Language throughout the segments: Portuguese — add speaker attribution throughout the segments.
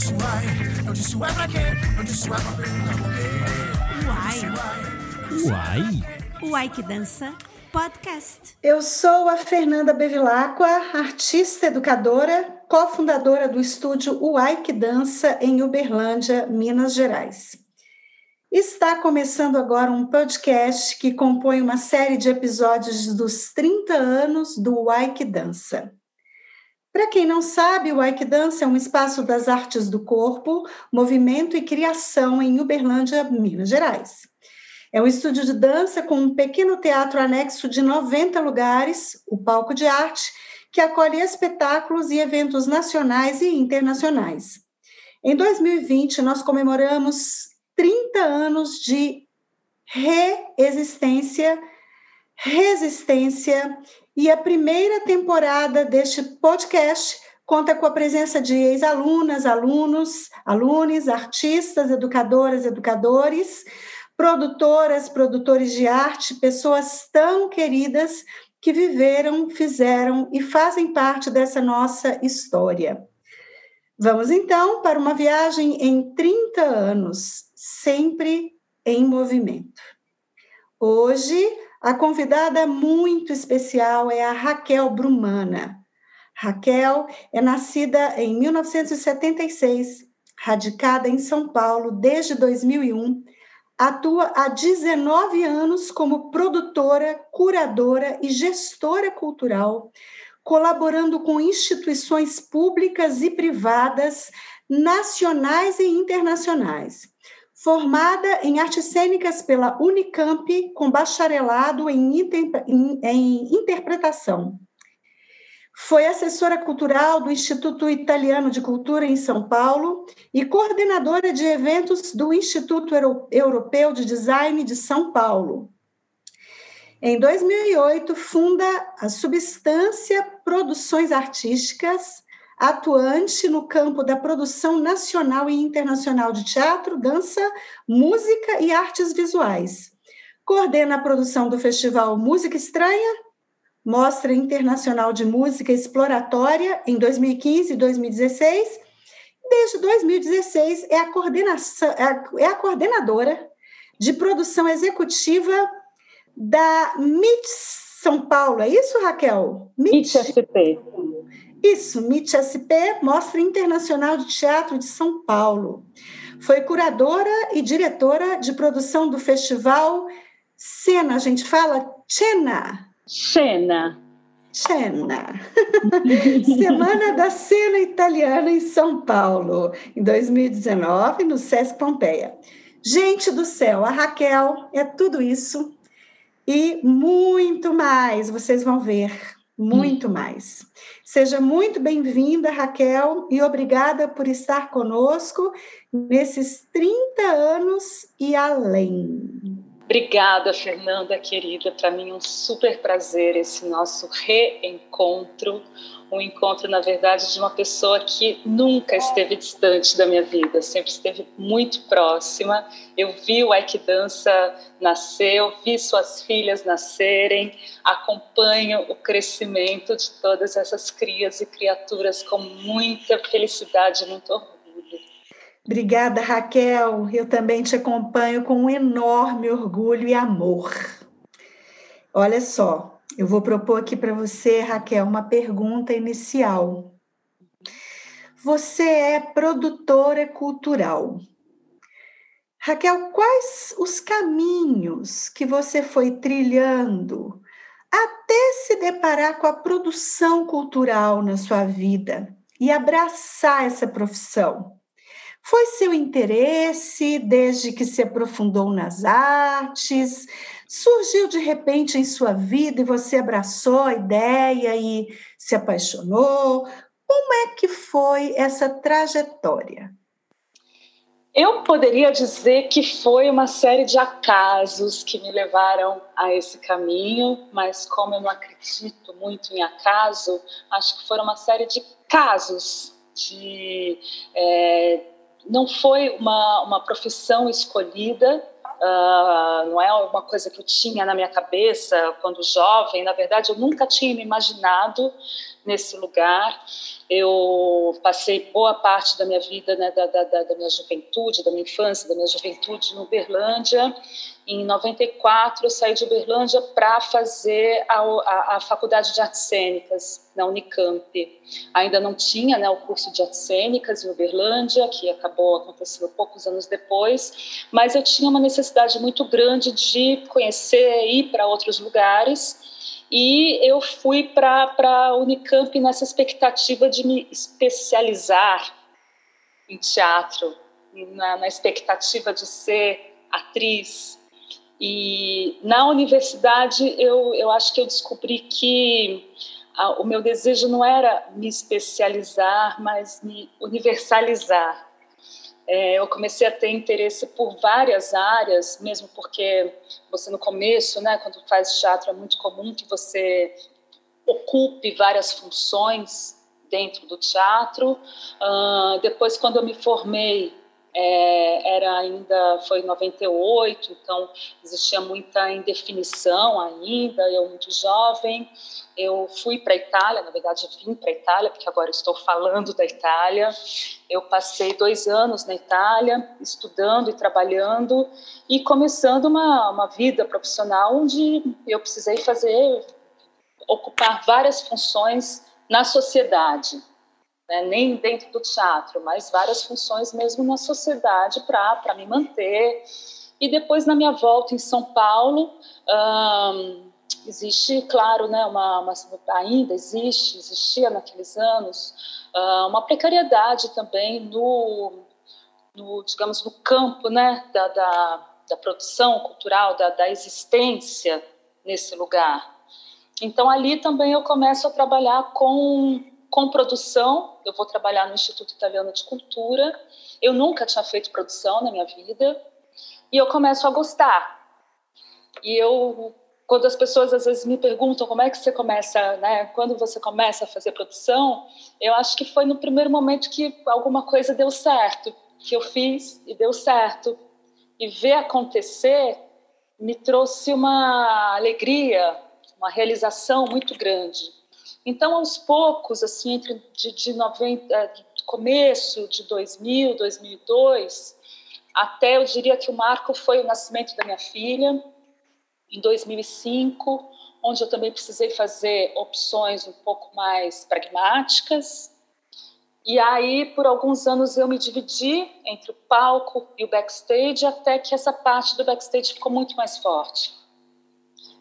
Speaker 1: disse uai, eu disse uai pra quê? Eu disse uai pra perguntar por quê.
Speaker 2: Uai.
Speaker 3: Uai.
Speaker 2: Uai que dança podcast.
Speaker 3: Eu sou a Fernanda Bevilacqua, artista educadora, cofundadora do estúdio Uai que Dança em Uberlândia, Minas Gerais. Está começando agora um podcast que compõe uma série de episódios dos 30 anos do Uai que Dança. Para quem não sabe, o Ike Dance é um espaço das artes do corpo, movimento e criação em Uberlândia, Minas Gerais. É um estúdio de dança com um pequeno teatro anexo de 90 lugares, o Palco de Arte, que acolhe espetáculos e eventos nacionais e internacionais. Em 2020, nós comemoramos 30 anos de reexistência, resistência e a primeira temporada deste podcast conta com a presença de ex-alunas, alunos, alunos, artistas, educadoras, educadores, produtoras, produtores de arte, pessoas tão queridas que viveram, fizeram e fazem parte dessa nossa história. Vamos então para uma viagem em 30 anos, sempre em movimento. Hoje a convidada muito especial é a Raquel Brumana. Raquel é nascida em 1976, radicada em São Paulo desde 2001, atua há 19 anos como produtora, curadora e gestora cultural, colaborando com instituições públicas e privadas, nacionais e internacionais formada em artes cênicas pela Unicamp, com bacharelado em, em, em, interpretação. Foi assessora cultural do Instituto Italiano de Cultura em São Paulo e coordenadora de eventos do Instituto Europeu de Design de São Paulo. Em 2008, funda a Substância Produções Artísticas, atuante no campo da produção nacional e internacional de teatro, dança, música e artes visuais. Coordena a produção do festival Música Estranha, Mostra Internacional de Música Exploratória em 2015 e 2016. Desde 2016 é a, coordenação, é a coordenadora de produção executiva da MIT São Paulo. É isso, Raquel?
Speaker 4: MIT SP.
Speaker 3: Isso, MIT SP, Mostra Internacional de Teatro de São Paulo. Foi curadora e diretora de produção do festival Cena, a gente fala Cena.
Speaker 4: Cena.
Speaker 3: Cena. Semana da Cena Italiana em São Paulo, em 2019, no Sesc Pompeia. Gente do céu, a Raquel é tudo isso e muito mais, vocês vão ver muito mais. Seja muito bem-vinda, Raquel, e obrigada por estar conosco nesses 30 anos e além.
Speaker 4: Obrigada, Fernanda, querida. Para mim um super prazer esse nosso reencontro um encontro, na verdade, de uma pessoa que nunca esteve distante da minha vida, sempre esteve muito próxima. Eu vi o Ike Dança nascer, eu vi suas filhas nascerem, acompanho o crescimento de todas essas crias e criaturas com muita felicidade e muito orgulho.
Speaker 3: Obrigada, Raquel. Eu também te acompanho com um enorme orgulho e amor. Olha só, eu vou propor aqui para você, Raquel, uma pergunta inicial. Você é produtora cultural. Raquel, quais os caminhos que você foi trilhando até se deparar com a produção cultural na sua vida e abraçar essa profissão? Foi seu interesse desde que se aprofundou nas artes? Surgiu de repente em sua vida e você abraçou a ideia e se apaixonou? Como é que foi essa trajetória?
Speaker 4: Eu poderia dizer que foi uma série de acasos que me levaram a esse caminho, mas como eu não acredito muito em acaso, acho que foram uma série de casos de é, não foi uma, uma profissão escolhida, uh, não é uma coisa que eu tinha na minha cabeça quando jovem. Na verdade, eu nunca tinha me imaginado nesse lugar. Eu passei boa parte da minha vida, né, da, da, da, minha juventude, da minha infância, da minha juventude em Uberlândia. Em 94, eu saí de Uberlândia para fazer a, a, a, Faculdade de Artes Cênicas na Unicamp. Ainda não tinha né, o curso de Artes Cênicas em Uberlândia, que acabou acontecendo poucos anos depois, mas eu tinha uma necessidade muito grande de conhecer, ir para outros lugares e eu fui para a Unicamp nessa expectativa de me especializar em teatro, na, na expectativa de ser atriz. E na universidade eu, eu acho que eu descobri que a, o meu desejo não era me especializar, mas me universalizar é, eu comecei a ter interesse por várias áreas, mesmo porque você no começo, né, quando faz teatro, é muito comum que você ocupe várias funções dentro do teatro. Uh, depois, quando eu me formei, é, era ainda foi em 98, então existia muita indefinição ainda, eu muito jovem. Eu fui para a Itália, na verdade vim para a Itália, porque agora estou falando da Itália. Eu passei dois anos na Itália, estudando e trabalhando, e começando uma, uma vida profissional onde eu precisei fazer, ocupar várias funções na sociedade né, nem dentro do teatro, mas várias funções mesmo na sociedade para me manter. E depois, na minha volta em São Paulo, existe, claro, né, uma, uma, ainda existe, existia naqueles anos, uh, uma precariedade também no, no, digamos, no campo né, da, da, da produção cultural, da, da existência nesse lugar. Então, ali também eu começo a trabalhar com com produção, eu vou trabalhar no Instituto Italiano de Cultura. Eu nunca tinha feito produção na minha vida e eu começo a gostar. E eu, quando as pessoas às vezes me perguntam como é que você começa, né? Quando você começa a fazer produção, eu acho que foi no primeiro momento que alguma coisa deu certo, que eu fiz e deu certo. E ver acontecer me trouxe uma alegria, uma realização muito grande. Então, aos poucos, assim, entre de, de 90, é, começo de 2000, 2002, até eu diria que o marco foi o nascimento da minha filha, em 2005, onde eu também precisei fazer opções um pouco mais pragmáticas. E aí, por alguns anos, eu me dividi entre o palco e o backstage, até que essa parte do backstage ficou muito mais forte.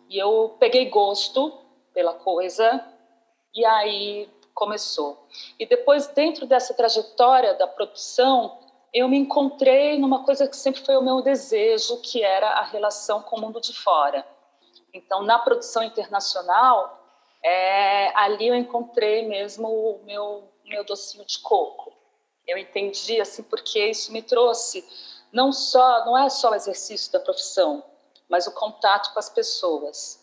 Speaker 4: E eu peguei gosto pela coisa, e aí começou. E depois, dentro dessa trajetória da produção, eu me encontrei numa coisa que sempre foi o meu desejo, que era a relação com o mundo de fora. Então, na produção internacional, é, ali eu encontrei mesmo o meu, meu docinho de coco. Eu entendi assim porque isso me trouxe não só não é só o exercício da profissão, mas o contato com as pessoas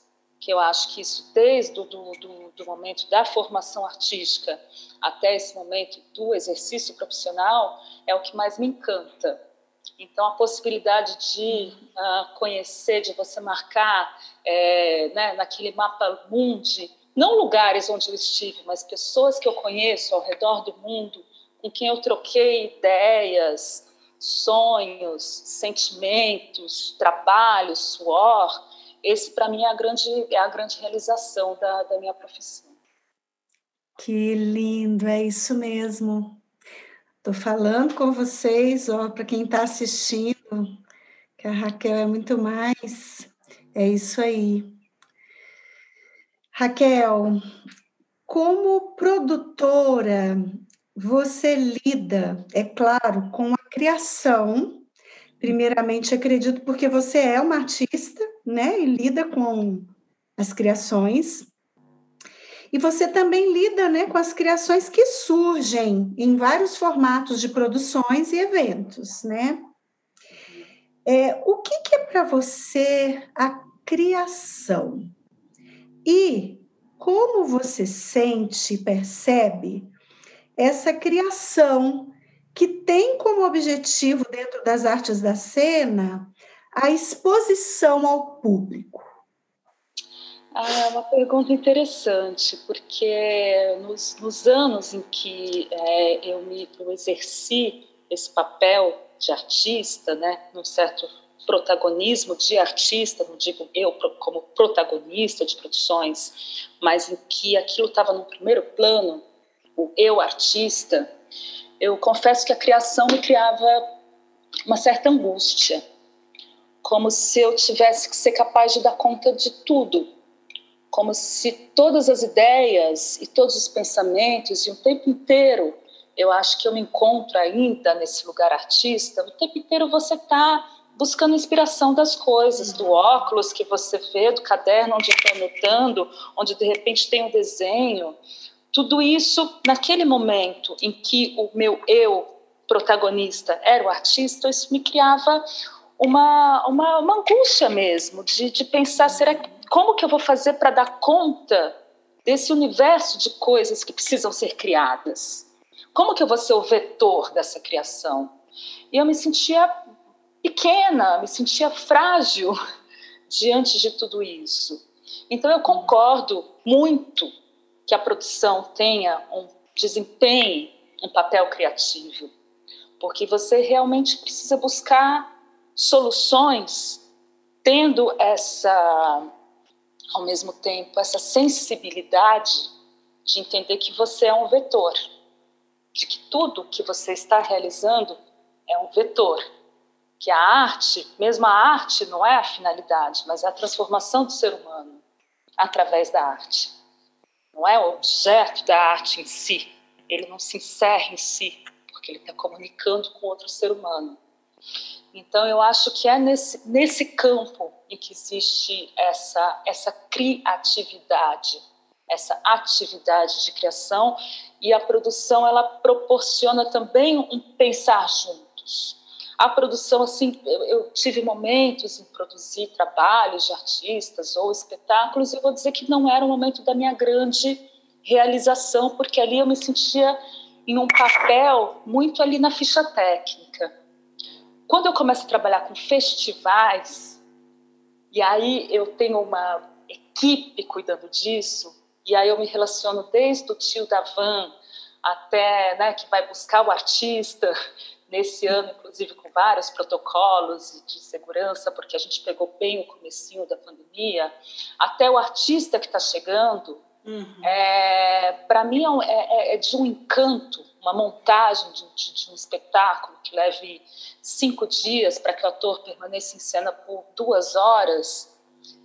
Speaker 4: que eu acho que isso, desde o do, do, do, momento da formação artística até esse momento do exercício profissional, é o que mais me encanta. Então, a possibilidade de uh, conhecer, de você marcar é, né, naquele mapa mundi, não lugares onde eu estive, mas pessoas que eu conheço ao redor do mundo, com quem eu troquei ideias, sonhos, sentimentos, trabalho, suor, esse para mim é a grande é a grande realização da, da minha profissão.
Speaker 3: Que lindo, é isso mesmo. Estou falando com vocês, ó, para quem está assistindo, que a Raquel é muito mais. É isso aí. Raquel, como produtora, você lida, é claro, com a criação. Primeiramente, acredito porque você é uma artista, né? E lida com as criações. E você também lida né, com as criações que surgem em vários formatos de produções e eventos, né? É, o que, que é para você a criação? E como você sente e percebe essa criação que tem como objetivo, dentro das artes da cena, a exposição ao público?
Speaker 4: Ah, é uma pergunta interessante, porque nos, nos anos em que é, eu me eu exerci esse papel de artista, né, num certo protagonismo de artista, não digo eu como protagonista de produções, mas em que aquilo estava no primeiro plano, o eu artista, eu confesso que a criação me criava uma certa angústia, como se eu tivesse que ser capaz de dar conta de tudo, como se todas as ideias e todos os pensamentos e o tempo inteiro eu acho que eu me encontro ainda nesse lugar artista o tempo inteiro você está buscando inspiração das coisas do óculos que você vê do caderno onde está anotando onde de repente tem um desenho tudo isso naquele momento em que o meu eu protagonista era o artista isso me criava uma, uma, uma angústia mesmo de, de pensar será como que eu vou fazer para dar conta desse universo de coisas que precisam ser criadas? Como que eu vou ser o vetor dessa criação? E eu me sentia pequena, me sentia frágil diante de tudo isso. Então eu concordo muito que a produção tenha um desempenho, um papel criativo, porque você realmente precisa buscar soluções tendo essa ao mesmo tempo, essa sensibilidade de entender que você é um vetor, de que tudo que você está realizando é um vetor, que a arte, mesmo a arte não é a finalidade, mas é a transformação do ser humano através da arte. Não é o objeto da arte em si, ele não se encerra em si, porque ele está comunicando com outro ser humano. Então, eu acho que é nesse, nesse campo em que existe essa, essa criatividade, essa atividade de criação, e a produção ela proporciona também um pensar juntos. A produção, assim, eu, eu tive momentos em produzir trabalhos de artistas ou espetáculos, e eu vou dizer que não era o momento da minha grande realização, porque ali eu me sentia em um papel muito ali na ficha técnica. Quando eu começo a trabalhar com festivais, e aí eu tenho uma equipe cuidando disso, e aí eu me relaciono desde o tio da van até, né, que vai buscar o artista, nesse ano, inclusive, com vários protocolos de segurança, porque a gente pegou bem o comecinho da pandemia, até o artista que está chegando, uhum. é, para mim é, é, é, de um encanto uma montagem de, de, de, um espetáculo que leve cinco dias para que o ator permaneça em cena por duas horas,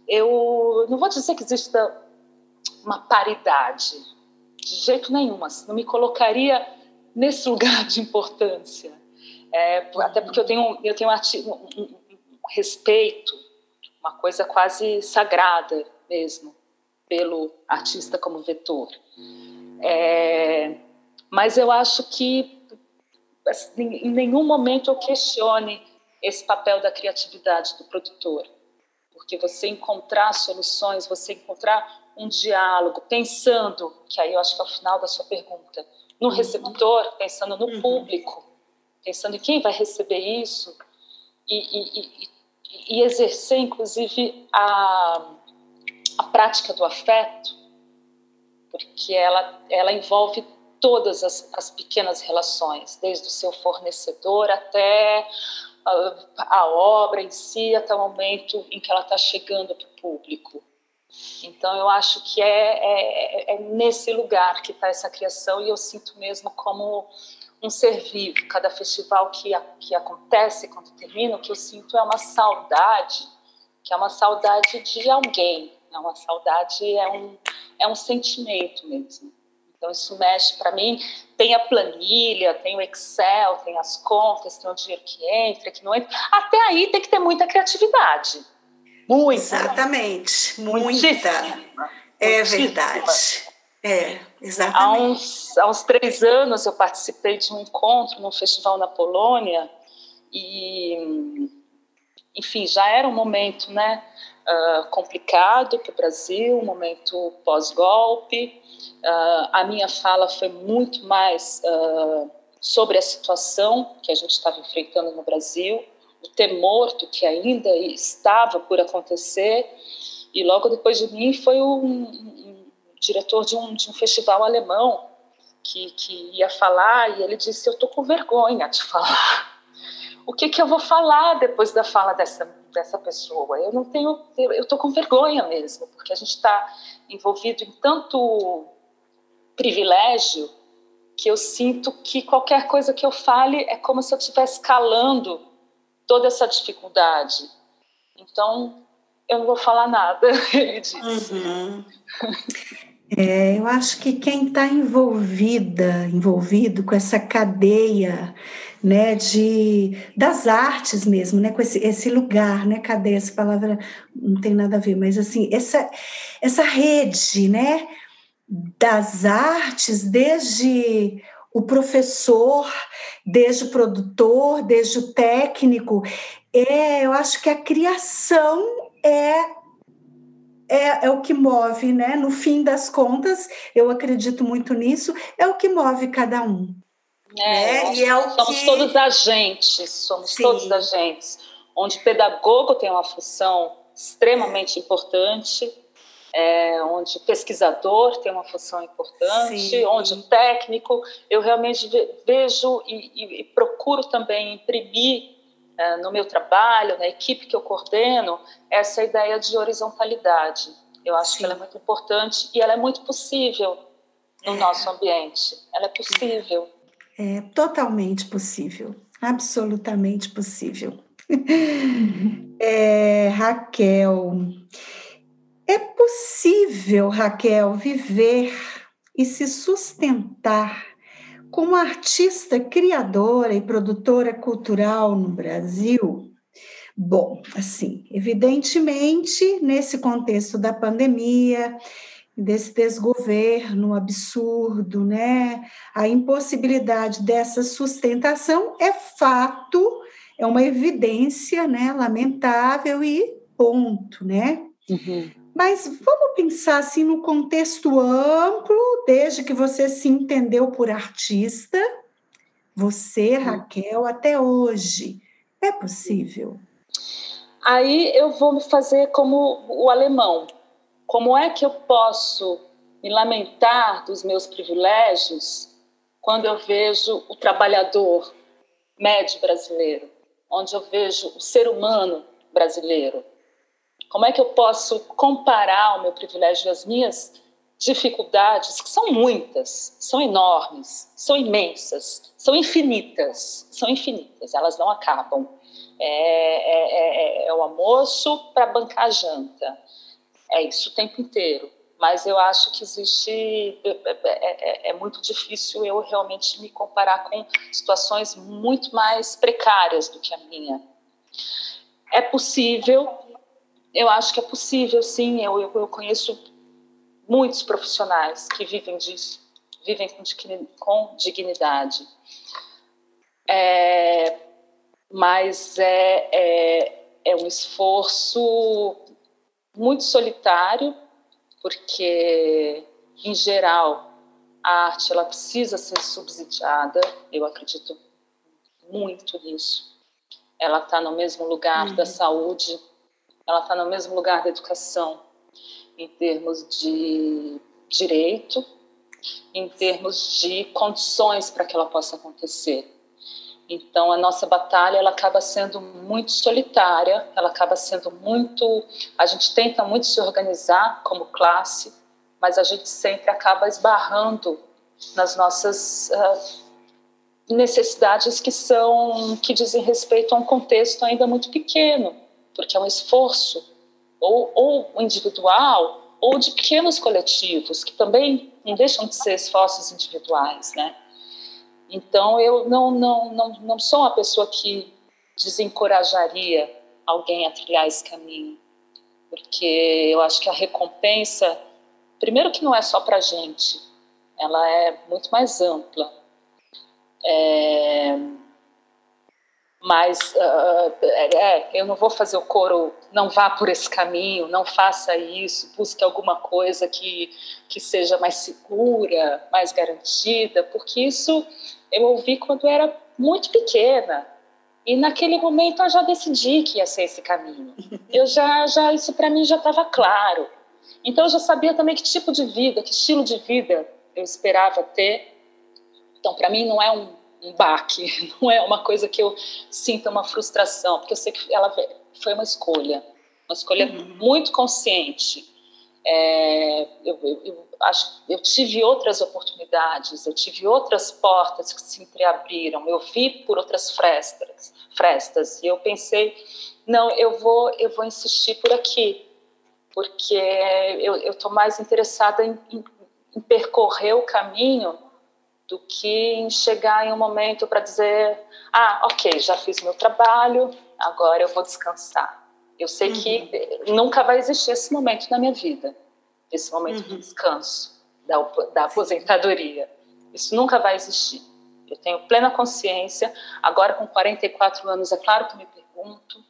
Speaker 4: eu não vou dizer que exista uma paridade, de jeito nenhum, não me colocaria nesse lugar de importância. É, até porque eu tenho, eu tenho um, um, um respeito, uma coisa quase sagrada mesmo, pelo artista como vetor. É, mas eu acho que assim, em nenhum momento eu questione esse papel da criatividade do produtor, porque você encontrar soluções, você encontrar um diálogo, pensando, que aí eu acho que é o final da sua pergunta, no receptor, pensando no uhum. público, pensando em quem vai receber isso e, e, e, e exercer, inclusive, a, a prática do afeto, porque ela, ela envolve todas as, as pequenas relações, desde o seu fornecedor até a, a obra em si, até o momento em que ela está chegando para o público. Então, eu acho que é, é, é nesse lugar que está essa criação e eu sinto mesmo como um ser vivo. Cada festival que, que acontece, quando termina, o que eu sinto é uma saudade, que é uma saudade de alguém, é uma saudade, é um, é um sentimento mesmo. Então, isso mexe para mim. Tem a planilha, tem o Excel, tem as contas, tem o dinheiro que entra, que não entra. Até aí tem que ter muita criatividade.
Speaker 3: Muita. Exatamente. Muita. É Muitíssima. verdade. É, exatamente.
Speaker 4: Há uns, há uns três anos eu participei de um encontro num festival na Polônia e, enfim, já era um momento né, uh, complicado para o Brasil, um momento pós-golpe, Uh, a minha fala foi muito mais uh, sobre a situação que a gente estava enfrentando no Brasil, o temor do que ainda estava por acontecer E logo depois de mim foi um, um diretor de um, de um festival alemão que, que ia falar e ele disse: Eu estou com vergonha de falar. O que, que eu vou falar depois da fala dessa, dessa pessoa? Eu não tenho, eu estou com vergonha mesmo, porque a gente está envolvido em tanto privilégio que eu sinto que qualquer coisa que eu fale é como se eu estivesse calando toda essa dificuldade. Então, eu não vou falar nada, ele disse. Uhum.
Speaker 3: É, eu acho que quem está envolvida, envolvido com essa cadeia, né, de das artes mesmo, né, com esse, esse lugar, né, cadeia, essa palavra não tem nada a ver, mas assim, essa essa rede, né, das artes, desde o professor, desde o produtor, desde o técnico, é, eu acho que a criação é é, é, o que move, né? No fim das contas, eu acredito muito nisso, é o que move cada um.
Speaker 4: É, né? e é o somos que... todos agentes, somos Sim. todos agentes, onde o pedagogo tem uma função extremamente importante, é, onde o pesquisador tem uma função importante, Sim. onde o técnico, eu realmente vejo e, e, e procuro também imprimir no meu trabalho, na equipe que eu coordeno, essa ideia de horizontalidade. Eu acho Sim. que ela é muito importante e ela é muito possível no é. nosso ambiente. Ela é possível.
Speaker 3: É totalmente possível, absolutamente possível. é, Raquel, é possível, Raquel, viver e se sustentar como artista criadora e produtora cultural no Brasil? Bom, assim, evidentemente, nesse contexto da pandemia, desse desgoverno absurdo, né? A impossibilidade dessa sustentação é fato, é uma evidência, né? Lamentável e ponto, né? Uhum. Mas vamos pensar assim no contexto amplo, desde que você se entendeu por artista, você. Raquel, até hoje. É possível?
Speaker 4: Aí eu vou fazer como o alemão. Como é que eu posso me lamentar dos meus privilégios quando eu vejo o trabalhador médio brasileiro, onde eu vejo o ser humano brasileiro? Como é que eu posso comparar o meu privilégio as minhas dificuldades, que são muitas, são enormes, são imensas, são infinitas, são infinitas, elas não acabam. É, é, é, é o almoço para bancar a janta, é isso o tempo inteiro. Mas eu acho que existe. É, é, é muito difícil eu realmente me comparar com situações muito mais precárias do que a minha. É possível, eu acho que é possível, sim. Eu, eu, eu conheço muitos profissionais que vivem disso, vivem com dignidade. É, mas é, é, é um esforço muito solitário, porque, em geral, a arte ela precisa ser subsidiada, eu acredito muito nisso. Ela está no mesmo lugar uhum. da saúde, ela está no mesmo lugar da educação, em termos de direito, em termos de condições para que ela possa acontecer. Então a nossa batalha ela acaba sendo muito solitária, ela acaba sendo muito, a gente tenta muito se organizar como classe, mas a gente sempre acaba esbarrando nas nossas uh, necessidades que são que dizem respeito a um contexto ainda muito pequeno porque é um esforço ou, ou individual ou de pequenos coletivos que também não deixam de ser esforços individuais, né? Então eu não não não, não sou uma pessoa que desencorajaria alguém a trilhar esse caminho, porque eu acho que a recompensa, primeiro que não é só para gente, ela é muito mais ampla. É, mas uh, é, eu não vou fazer o coro, não vá por esse caminho, não faça isso, busque alguma coisa que, que seja mais segura, mais garantida, porque isso eu ouvi quando era muito pequena. E naquele momento eu já decidi que ia ser esse caminho. Eu já, já isso para mim já estava claro. Então eu já sabia também que tipo de vida, que estilo de vida eu esperava ter. Então para mim não é um, um baque, não é uma coisa que eu sinta uma frustração, porque eu sei que ela foi uma escolha, uma escolha uhum. muito consciente. É, eu, eu, eu, acho, eu tive outras oportunidades, eu tive outras portas que se entreabriram, eu vi por outras frestas, frestas e eu pensei, não, eu vou, eu vou insistir por aqui, porque eu estou mais interessada em, em, em percorrer o caminho do que em chegar em um momento para dizer, ah, ok, já fiz meu trabalho, agora eu vou descansar. Eu sei uhum. que nunca vai existir esse momento na minha vida, esse momento uhum. de descanso, da, da aposentadoria. Isso nunca vai existir. Eu tenho plena consciência. Agora, com 44 anos, é claro que me pergunto,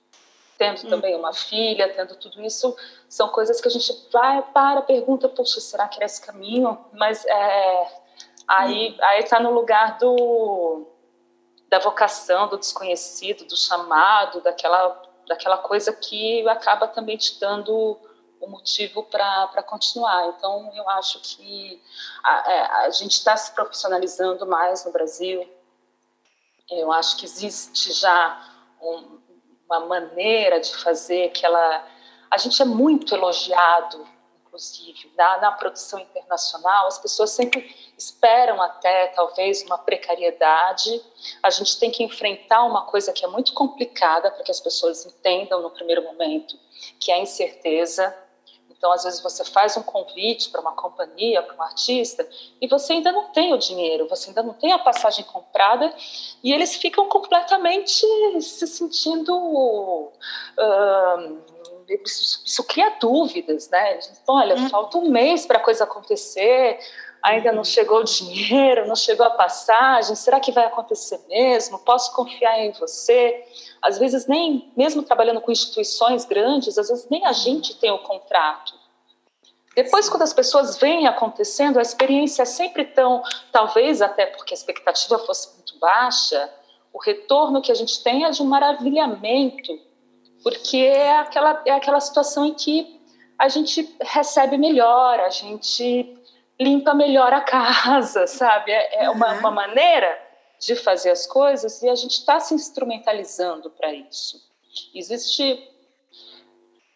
Speaker 4: tendo uhum. também uma filha, tendo tudo isso, são coisas que a gente vai para, pergunta, poxa, será que era esse caminho? Mas é, aí aí está no lugar do da vocação, do desconhecido, do chamado, daquela daquela coisa que acaba também te dando o motivo para continuar. Então, eu acho que a, é, a gente está se profissionalizando mais no Brasil. Eu acho que existe já um, uma maneira de fazer que ela. A gente é muito elogiado inclusive, na, na, produção internacional, as pessoas sempre esperam até, talvez, uma precariedade. A gente tem que enfrentar uma coisa que é muito complicada para que as pessoas entendam no primeiro momento, que é a incerteza. Então, às vezes, você faz um convite para uma companhia, para um artista, e você ainda não tem o dinheiro, você ainda não tem a passagem comprada, e eles ficam completamente se sentindo. Uh, isso, isso cria dúvidas, né? olha, hum. falta um mês para a coisa acontecer, ainda não uhum. chegou o dinheiro, não chegou a passagem, será que vai acontecer mesmo? Posso confiar em você? Às vezes nem, mesmo trabalhando com instituições grandes, às vezes nem a gente tem o contrato. Depois, quando as pessoas veem acontecendo, a experiência é sempre tão, talvez até porque a expectativa fosse muito baixa, o retorno que a gente tem é de um maravilhamento porque é aquela, é aquela situação em que a gente recebe melhor, a gente limpa melhor a casa, sabe? É, é uma, uma maneira de fazer as coisas e a gente está se instrumentalizando para isso. Existe,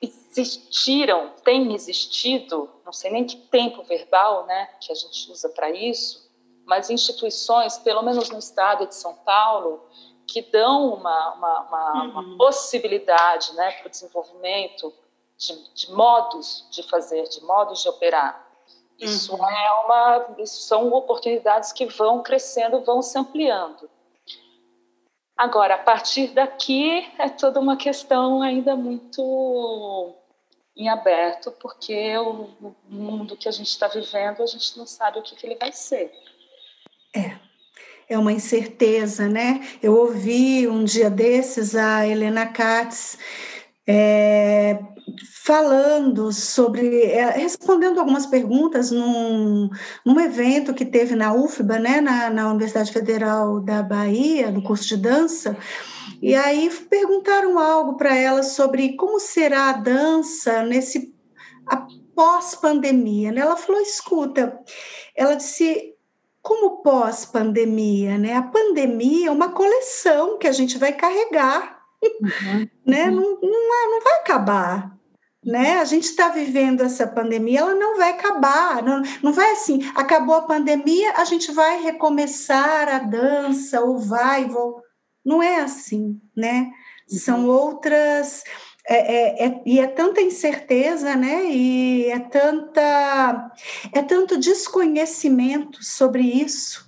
Speaker 4: existiram, tem existido, não sei nem que tempo verbal, né, que a gente usa para isso, mas instituições, pelo menos no estado de São Paulo, que dão uma, uma, uma, uhum. uma possibilidade né, para o desenvolvimento de, de, modos de fazer, de modos de operar. Isso uhum. é uma, isso são oportunidades que vão crescendo, vão se ampliando. Agora, a partir daqui é toda uma questão ainda muito em aberto, porque o mundo que a gente está vivendo, a gente não sabe o que, que ele vai ser.
Speaker 3: É uma incerteza, né? Eu ouvi um dia desses a Helena Katz é, falando sobre, é, respondendo algumas perguntas num, num evento que teve na UFBA, né, na, na Universidade Federal da Bahia, no curso de dança, e aí perguntaram algo para ela sobre como será a dança nesse pós-pandemia. Né? Ela falou: escuta, ela disse como pós-pandemia, né? A pandemia é uma coleção que a gente vai carregar, uhum. né? Não, não, é, não vai acabar, né? A gente está vivendo essa pandemia, ela não vai acabar, não, não vai assim, acabou a pandemia, a gente vai recomeçar a dança, ou vai, vou... não é assim, né? São uhum. outras é, é, é, e é tanta incerteza, né? E é tanta é tanto desconhecimento sobre isso,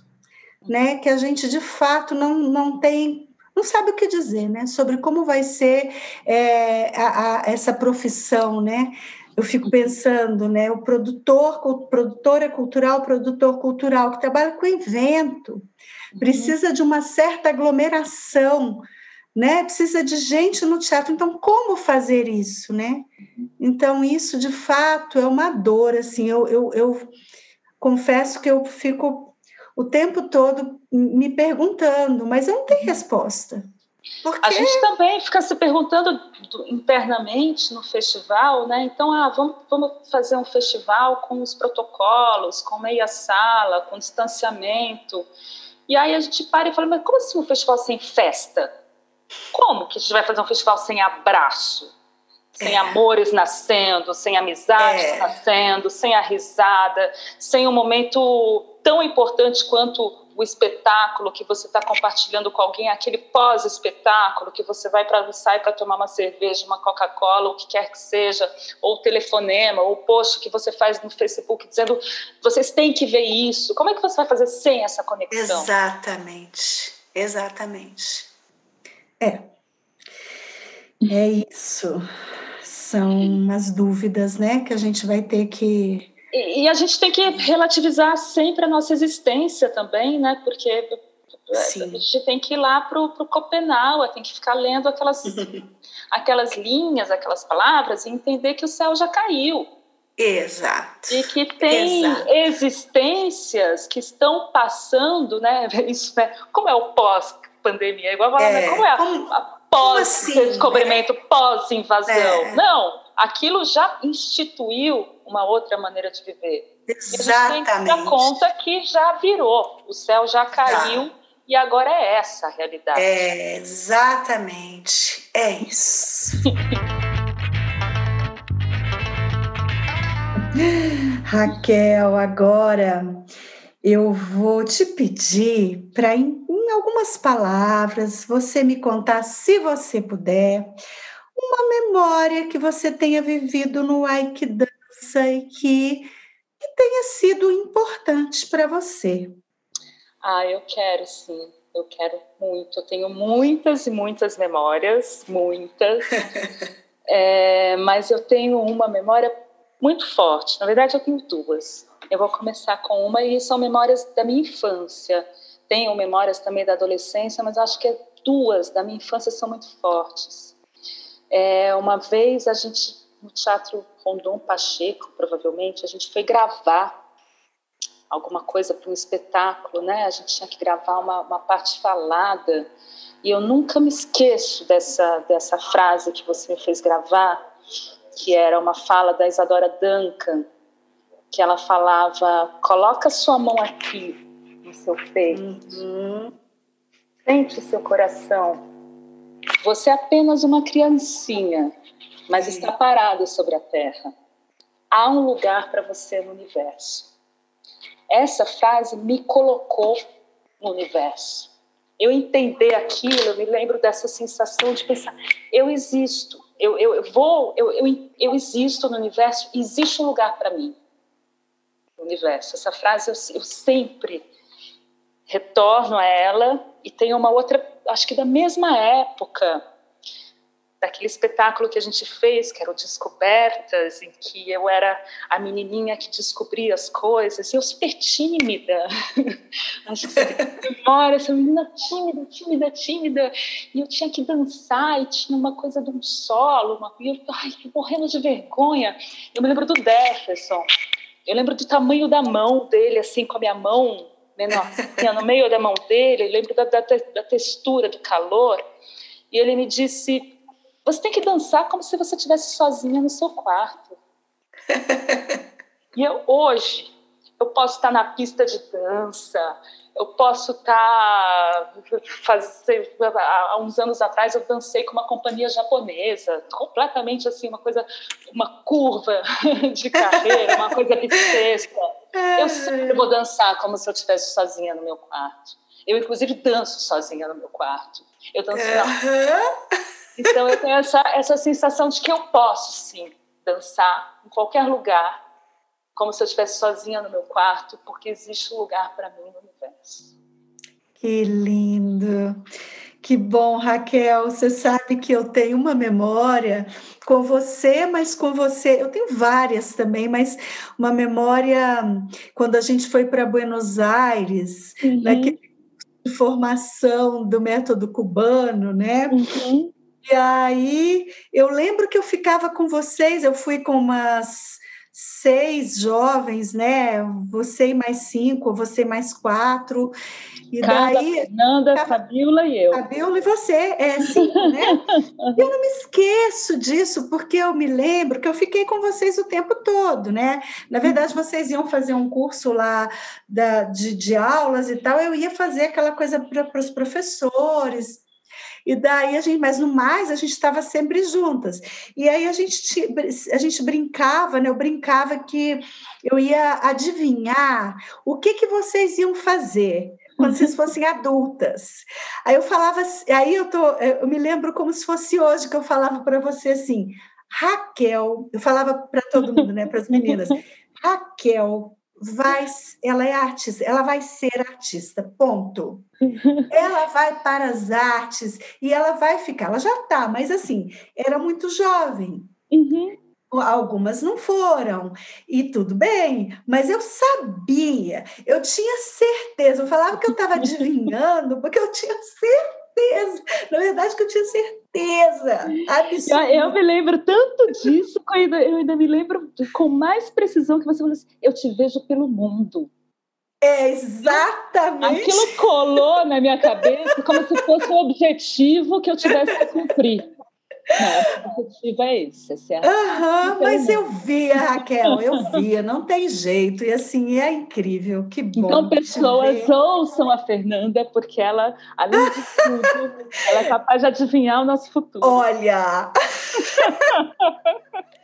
Speaker 3: né? Que a gente de fato não, não tem não sabe o que dizer, né? Sobre como vai ser é, a, a, essa profissão, né? Eu fico pensando, né? O produtor, o produtor é cultural, produtor cultural que trabalha com evento, uhum. precisa de uma certa aglomeração né? Precisa de gente no teatro. Então, como fazer isso, né? Então, isso de fato é uma dor. Assim, eu, eu, eu confesso que eu fico o tempo todo me perguntando, mas eu não tenho resposta. Porque...
Speaker 4: A gente também fica se perguntando internamente no festival, né? Então, ah, vamos, vamos fazer um festival com os protocolos, com meia sala, com distanciamento. E aí a gente para e fala, mas como assim um festival sem festa? Como que a gente vai fazer um festival sem abraço? Sem é. amores nascendo, sem amizades é. nascendo, sem a risada, sem um momento tão importante quanto o espetáculo que você está compartilhando com alguém, aquele pós-espetáculo que você vai para sai para tomar uma cerveja, uma Coca-Cola, o que quer que seja, ou o telefonema, ou o post que você faz no Facebook dizendo vocês têm que ver isso. Como é que você vai fazer sem essa conexão?
Speaker 3: Exatamente, exatamente. É, é isso. São as dúvidas, né, que a gente vai ter que
Speaker 4: e, e, a gente tem que relativizar sempre a nossa existência também, né? Porque Sim. a gente tem que ir lá para o Copenau, tem que ficar lendo aquelas, aquelas linhas, aquelas palavras e entender que o céu já caiu.
Speaker 3: Exato.
Speaker 4: E que tem Exato. existências que estão passando, né? Isso, né? Como é o pós-pandemia? Igual falar, né? é, como é a, a pós-descobrimento, assim, né? pós-invasão? É. Não, aquilo já instituiu uma outra maneira de viver.
Speaker 3: Exatamente. E a gente tem que dar
Speaker 4: conta que já virou, o céu já caiu e agora é essa a realidade.
Speaker 3: É, exatamente. É isso. Raquel, agora eu vou te pedir para, em, em algumas palavras, você me contar, se você puder, uma memória que você tenha vivido no Aikido e que, que tenha sido importante para você.
Speaker 4: Ah, eu quero sim, eu quero muito. Eu tenho muitas e muitas memórias, muitas. é, mas eu tenho uma memória muito forte. Na verdade, eu tenho duas. Eu vou começar com uma e são memórias da minha infância. Tenho memórias também da adolescência, mas acho que duas da minha infância são muito fortes. É, uma vez a gente no Teatro Rondon Pacheco, provavelmente, a gente foi gravar alguma coisa para um espetáculo, né? A gente tinha que gravar uma, uma parte falada. E eu nunca me esqueço dessa, dessa frase que você me fez gravar, que era uma fala da Isadora Duncan, que ela falava: coloca sua mão aqui no seu peito, uhum. sente seu coração. Você é apenas uma criancinha mas está parado sobre a terra. Há um lugar para você no universo. Essa frase me colocou no universo. Eu entender aquilo, eu me lembro dessa sensação de pensar: eu existo, eu, eu, eu vou, eu, eu, eu existo no universo, existe um lugar para mim universo. Essa frase eu, eu sempre retorno a ela e tem uma outra, acho que da mesma época, daquele espetáculo que a gente fez, que era o Descobertas, em que eu era a menininha que descobria as coisas, e eu super tímida. Acho que você memória, essa menina tímida, tímida, tímida, e eu tinha que dançar, e tinha uma coisa de um solo, uma, e eu ai, morrendo de vergonha. Eu me lembro do Jefferson, eu lembro do tamanho da mão dele, assim, com a minha mão menorzinha no meio da mão dele, eu lembro da, da, da textura, do calor, e ele me disse você tem que dançar como se você estivesse sozinha no seu quarto. e eu, hoje, eu posso estar na pista de dança, eu posso estar. Fazer, há uns anos atrás, eu dancei com uma companhia japonesa, completamente assim, uma coisa, uma curva de carreira, uma coisa bissexta. Eu sempre vou dançar como se eu estivesse sozinha no meu quarto. Eu, inclusive, danço sozinha no meu quarto. Eu danço uhum. na então eu tenho essa, essa sensação de que eu posso sim dançar em qualquer lugar, como se eu estivesse sozinha no meu quarto, porque existe um lugar para mim no universo.
Speaker 3: Que lindo! Que bom, Raquel. Você sabe que eu tenho uma memória com você, mas com você. Eu tenho várias também, mas uma memória quando a gente foi para Buenos Aires, uhum. naquele formação do método cubano, né? Uhum. E aí eu lembro que eu ficava com vocês, eu fui com umas seis jovens, né? Você e mais cinco, você mais quatro.
Speaker 4: E Cada daí. Fernanda, a Fabiola e eu.
Speaker 3: Fabiola e você, é cinco, né? eu não me esqueço disso, porque eu me lembro que eu fiquei com vocês o tempo todo, né? Na verdade, vocês iam fazer um curso lá da, de, de aulas e tal, eu ia fazer aquela coisa para os professores e daí a gente, mas no mais, a gente estava sempre juntas. E aí a gente, a gente brincava, né? Eu brincava que eu ia adivinhar o que, que vocês iam fazer quando vocês fossem adultas. Aí eu falava, aí eu tô, eu me lembro como se fosse hoje que eu falava para você assim, Raquel, eu falava para todo mundo, né, para as meninas, Raquel, vai, ela é artista, ela vai ser artista, ponto. ela vai para as artes e ela vai ficar, ela já está, mas assim, era muito jovem.
Speaker 4: Uhum.
Speaker 3: Algumas não foram, e tudo bem, mas eu sabia, eu tinha certeza, eu falava que eu estava adivinhando, porque eu tinha certeza certeza. Na verdade, que eu tinha certeza.
Speaker 4: Eu, eu me lembro tanto disso, eu ainda, eu ainda me lembro com mais precisão que você falou assim: eu te vejo pelo mundo.
Speaker 3: É, exatamente.
Speaker 4: Aquilo colou na minha cabeça como se fosse um objetivo que eu tivesse que cumprir. Não, o objetivo é esse. é
Speaker 3: uhum, mas eu via, Raquel, eu via, não tem jeito. E assim, é incrível, que bom.
Speaker 4: Então, pessoas ouçam a Fernanda, porque ela, além de tudo, ela é capaz de adivinhar o nosso futuro.
Speaker 3: Olha!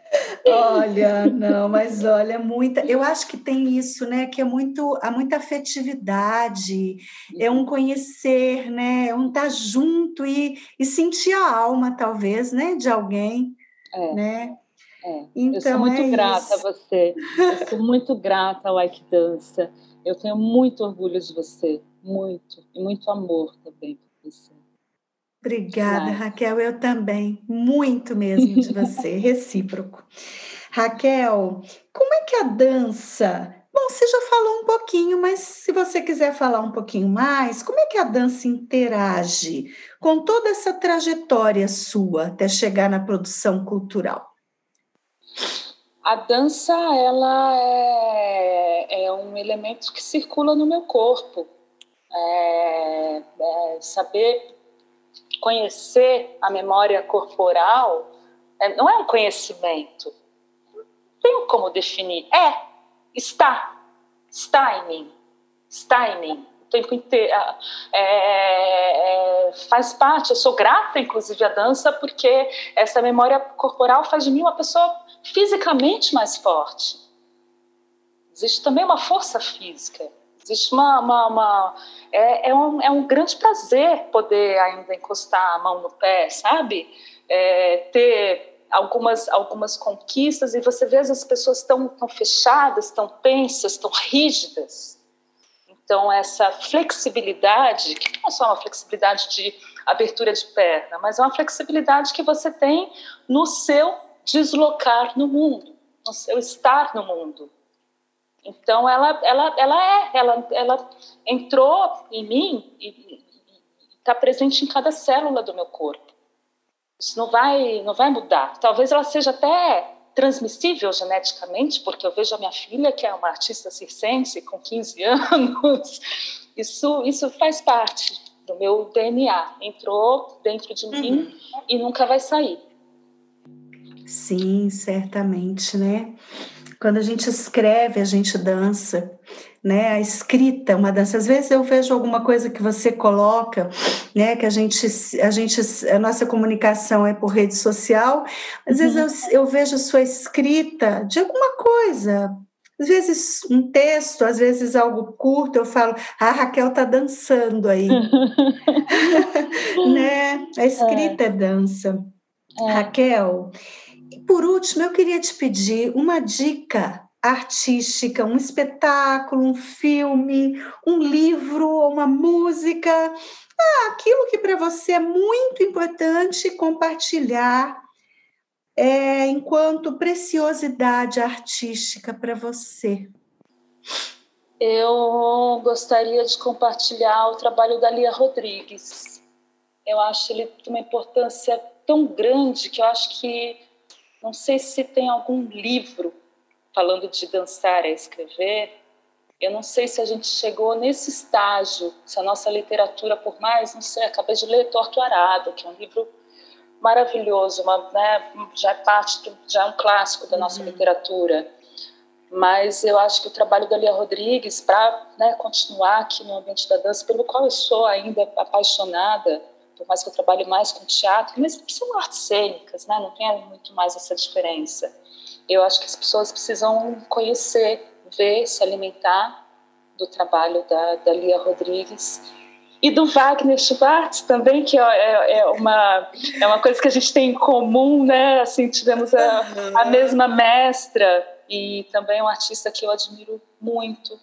Speaker 3: Olha, não, mas olha, muita. Eu acho que tem isso, né? Que é muito, há muita afetividade, é um conhecer, né? É um estar tá junto e, e sentir a alma, talvez, né? De alguém,
Speaker 4: é,
Speaker 3: né?
Speaker 4: É. Então, eu sou muito é grata isso. a você. Eu sou muito grata ao Ike Dança. Eu tenho muito orgulho de você, muito e muito amor também por você.
Speaker 3: Obrigada, Raquel. Eu também, muito mesmo de você, recíproco. Raquel, como é que a dança. Bom, você já falou um pouquinho, mas se você quiser falar um pouquinho mais, como é que a dança interage com toda essa trajetória sua até chegar na produção cultural?
Speaker 4: A dança, ela é, é um elemento que circula no meu corpo. É, é saber conhecer a memória corporal é, não é um conhecimento. Não tenho como definir. É, está. Está em mim. Está em mim. O tempo inteiro. É, é, faz parte. Eu sou grata, inclusive, à dança, porque essa memória corporal faz de mim uma pessoa fisicamente mais forte. Existe também uma força física Existe uma. uma, uma é, é, um, é um grande prazer poder ainda encostar a mão no pé, sabe? É, ter algumas, algumas conquistas e você vê as pessoas tão, tão fechadas, tão tensas, tão rígidas. Então, essa flexibilidade, que não é só uma flexibilidade de abertura de perna, mas é uma flexibilidade que você tem no seu deslocar no mundo, no seu estar no mundo. Então ela, ela, ela é, ela, ela entrou em mim e está presente em cada célula do meu corpo. Isso não vai, não vai mudar. Talvez ela seja até transmissível geneticamente, porque eu vejo a minha filha, que é uma artista circense, com 15 anos. Isso, isso faz parte do meu DNA. Entrou dentro de mim uhum. e nunca vai sair.
Speaker 3: Sim, certamente, né? Quando a gente escreve, a gente dança, né? A escrita, é uma dança. Às vezes eu vejo alguma coisa que você coloca, né? Que a gente, a gente, a nossa comunicação é por rede social. Às uhum. vezes eu, eu vejo sua escrita de alguma coisa, às vezes um texto, às vezes algo curto, eu falo, ah, a Raquel está dançando aí. né? A escrita é, é dança. É. Raquel, e por último, eu queria te pedir uma dica artística, um espetáculo, um filme, um livro, uma música, ah, aquilo que para você é muito importante compartilhar é, enquanto preciosidade artística para você.
Speaker 4: Eu gostaria de compartilhar o trabalho da Lia Rodrigues. Eu acho ele de uma importância tão grande que eu acho que não sei se tem algum livro falando de dançar é escrever, eu não sei se a gente chegou nesse estágio, se a nossa literatura, por mais, não sei, acabei de ler Torto Arado, que é um livro maravilhoso, uma, né, já é parte, do, já é um clássico da nossa uhum. literatura. Mas eu acho que o trabalho da Lia Rodrigues, para né, continuar aqui no ambiente da dança, pelo qual eu sou ainda apaixonada, por mais que eu trabalhe mais com teatro, mas são artes cênicas, né? não tem muito mais essa diferença. Eu acho que as pessoas precisam conhecer ver, se alimentar do trabalho da, da Lia Rodrigues e do Wagner Schwartz também, que é, é, é, uma, é uma coisa que a gente tem em comum, né? Assim, tivemos a, a mesma mestra e também um artista que eu admiro muito.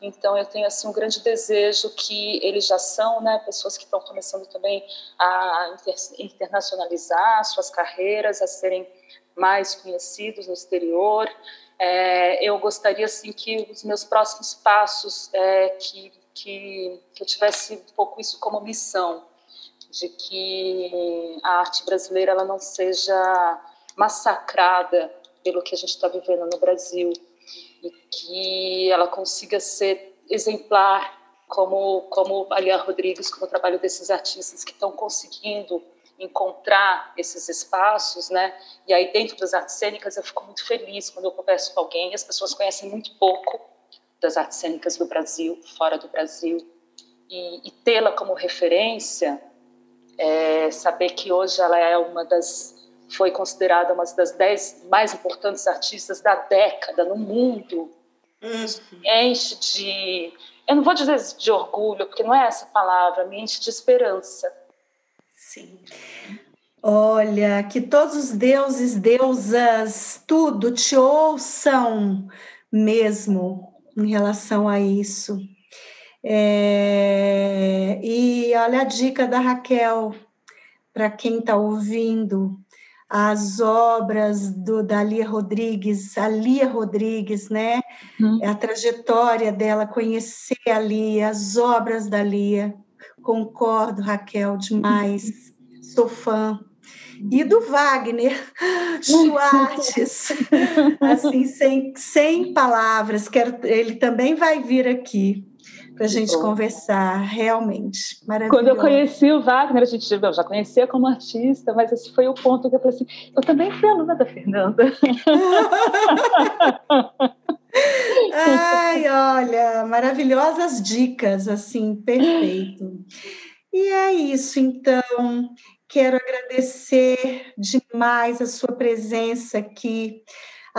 Speaker 4: Então eu tenho assim um grande desejo que eles já são, né, pessoas que estão começando também a inter, internacionalizar suas carreiras, a serem mais conhecidos no exterior. É, eu gostaria assim que os meus próximos passos é, que, que, que eu tivesse um pouco isso como missão de que a arte brasileira ela não seja massacrada pelo que a gente está vivendo no Brasil e que ela consiga ser exemplar como como a Lia Rodrigues, como o trabalho desses artistas que estão conseguindo encontrar esses espaços, né? E aí dentro das artes cênicas eu fico muito feliz quando eu converso com alguém. As pessoas conhecem muito pouco das artes cênicas do Brasil, fora do Brasil, e, e tê-la como referência, é, saber que hoje ela é uma das foi considerada uma das dez mais importantes artistas da década no mundo, uhum. enche de eu não vou dizer de orgulho, porque não é essa palavra, me enche de esperança
Speaker 3: Sim. Olha, que todos os deuses, deusas, tudo te ouçam mesmo em relação a isso. É, e olha a dica da Raquel, para quem está ouvindo, as obras do, da Lia Rodrigues, a Lia Rodrigues, né? Hum. A trajetória dela, conhecer a Lia, as obras da Lia. Concordo, Raquel, demais. Sou fã. E do Wagner Schwartz, assim, sem, sem palavras, quero, ele também vai vir aqui para a gente conversar, realmente. Maravilhoso.
Speaker 4: Quando eu conheci o Wagner, a gente eu já conhecia como artista, mas esse foi o ponto que eu falei assim: eu também fui aluna da Fernanda.
Speaker 3: Ai, olha, maravilhosas dicas, assim, perfeito. E é isso, então. Quero agradecer demais a sua presença aqui,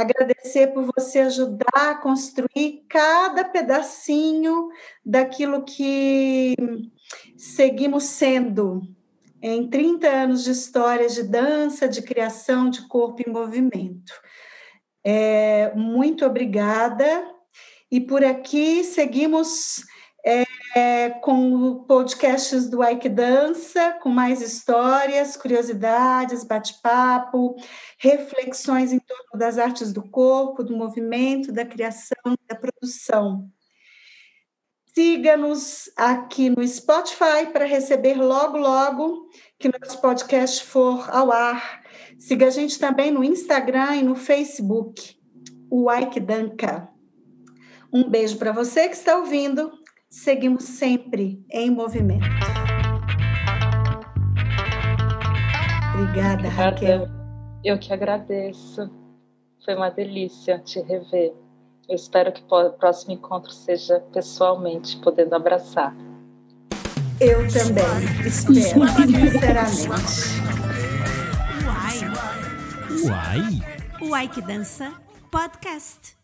Speaker 3: agradecer por você ajudar a construir cada pedacinho daquilo que seguimos sendo em 30 anos de história de dança, de criação de corpo em movimento. É, muito obrigada. E por aqui seguimos é, com podcasts do Ike Dança, com mais histórias, curiosidades, bate-papo, reflexões em torno das artes do corpo, do movimento, da criação, da produção. Siga-nos aqui no Spotify para receber logo, logo que nosso podcast for ao ar. Siga a gente também no Instagram e no Facebook, o Ike Danca. Um beijo para você que está ouvindo. Seguimos sempre em movimento. Obrigada, Raquel.
Speaker 4: Eu que agradeço. Foi uma delícia te rever. Eu espero que o próximo encontro seja pessoalmente, podendo abraçar.
Speaker 3: Eu também espero, sinceramente.
Speaker 2: Uai! Uai! Uai que dança podcast.